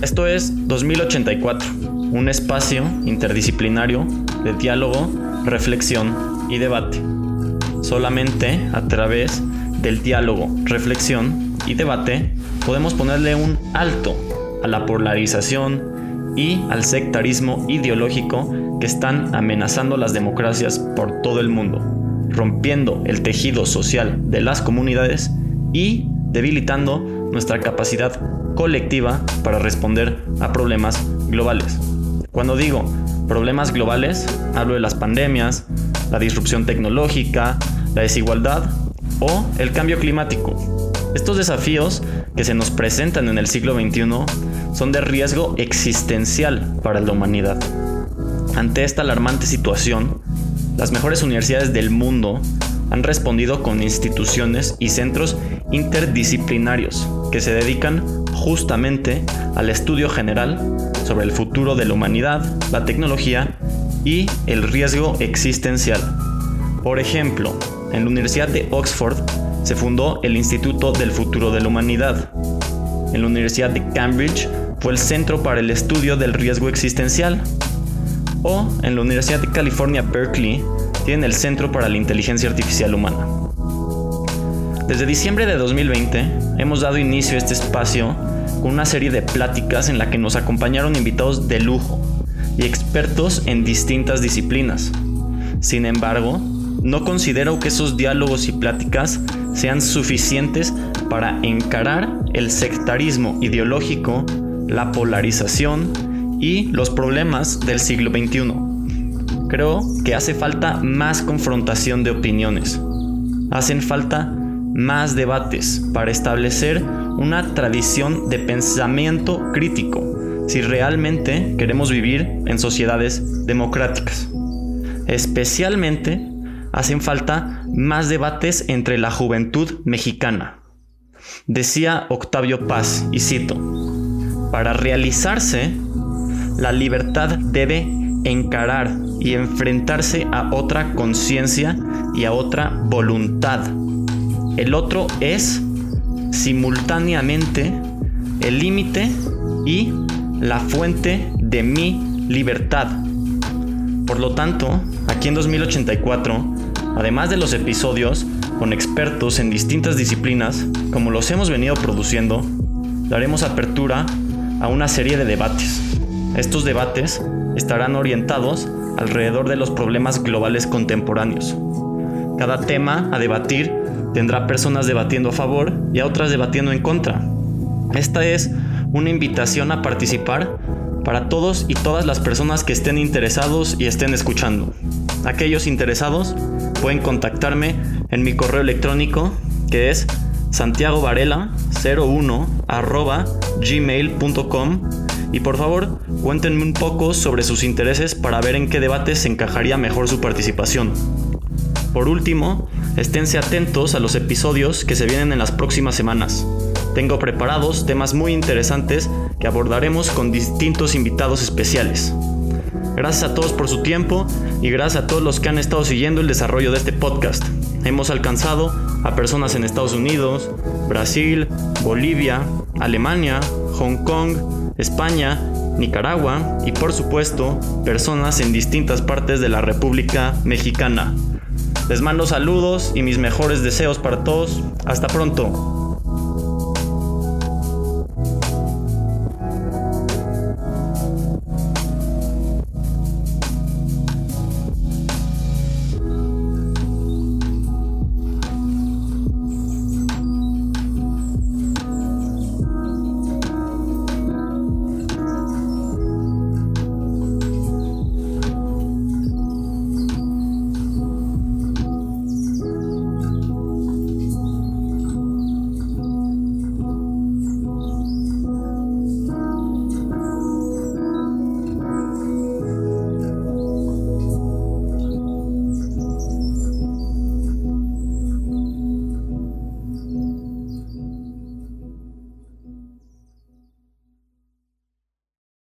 Esto es 2084, un espacio interdisciplinario de diálogo, reflexión y debate. Solamente a través del diálogo, reflexión y debate podemos ponerle un alto a la polarización y al sectarismo ideológico que están amenazando las democracias por todo el mundo, rompiendo el tejido social de las comunidades y debilitando nuestra capacidad colectiva para responder a problemas globales. Cuando digo problemas globales, hablo de las pandemias, la disrupción tecnológica, la desigualdad o el cambio climático. Estos desafíos que se nos presentan en el siglo XXI son de riesgo existencial para la humanidad. Ante esta alarmante situación, las mejores universidades del mundo han respondido con instituciones y centros interdisciplinarios que se dedican justamente al estudio general sobre el futuro de la humanidad, la tecnología y el riesgo existencial. Por ejemplo, en la Universidad de Oxford se fundó el Instituto del Futuro de la Humanidad. En la Universidad de Cambridge fue el Centro para el Estudio del Riesgo Existencial. O en la Universidad de California, Berkeley, tienen el Centro para la Inteligencia Artificial Humana. Desde diciembre de 2020 hemos dado inicio a este espacio con una serie de pláticas en la que nos acompañaron invitados de lujo y expertos en distintas disciplinas. Sin embargo, no considero que esos diálogos y pláticas sean suficientes para encarar el sectarismo ideológico, la polarización y los problemas del siglo XXI. Creo que hace falta más confrontación de opiniones. Hacen falta más debates para establecer una tradición de pensamiento crítico si realmente queremos vivir en sociedades democráticas. Especialmente hacen falta más debates entre la juventud mexicana. Decía Octavio Paz, y cito, para realizarse, la libertad debe encarar y enfrentarse a otra conciencia y a otra voluntad. El otro es simultáneamente el límite y la fuente de mi libertad. Por lo tanto, aquí en 2084, además de los episodios con expertos en distintas disciplinas, como los hemos venido produciendo, daremos apertura a una serie de debates. Estos debates estarán orientados alrededor de los problemas globales contemporáneos. Cada tema a debatir tendrá personas debatiendo a favor y a otras debatiendo en contra. Esta es una invitación a participar para todos y todas las personas que estén interesados y estén escuchando. Aquellos interesados pueden contactarme en mi correo electrónico que es santiagovarela01 gmail.com y por favor cuéntenme un poco sobre sus intereses para ver en qué debates se encajaría mejor su participación. Por último, esténse atentos a los episodios que se vienen en las próximas semanas. Tengo preparados temas muy interesantes que abordaremos con distintos invitados especiales. Gracias a todos por su tiempo y gracias a todos los que han estado siguiendo el desarrollo de este podcast. Hemos alcanzado a personas en Estados Unidos, Brasil, Bolivia, Alemania, Hong Kong, España, Nicaragua y por supuesto personas en distintas partes de la República Mexicana. Les mando saludos y mis mejores deseos para todos. Hasta pronto.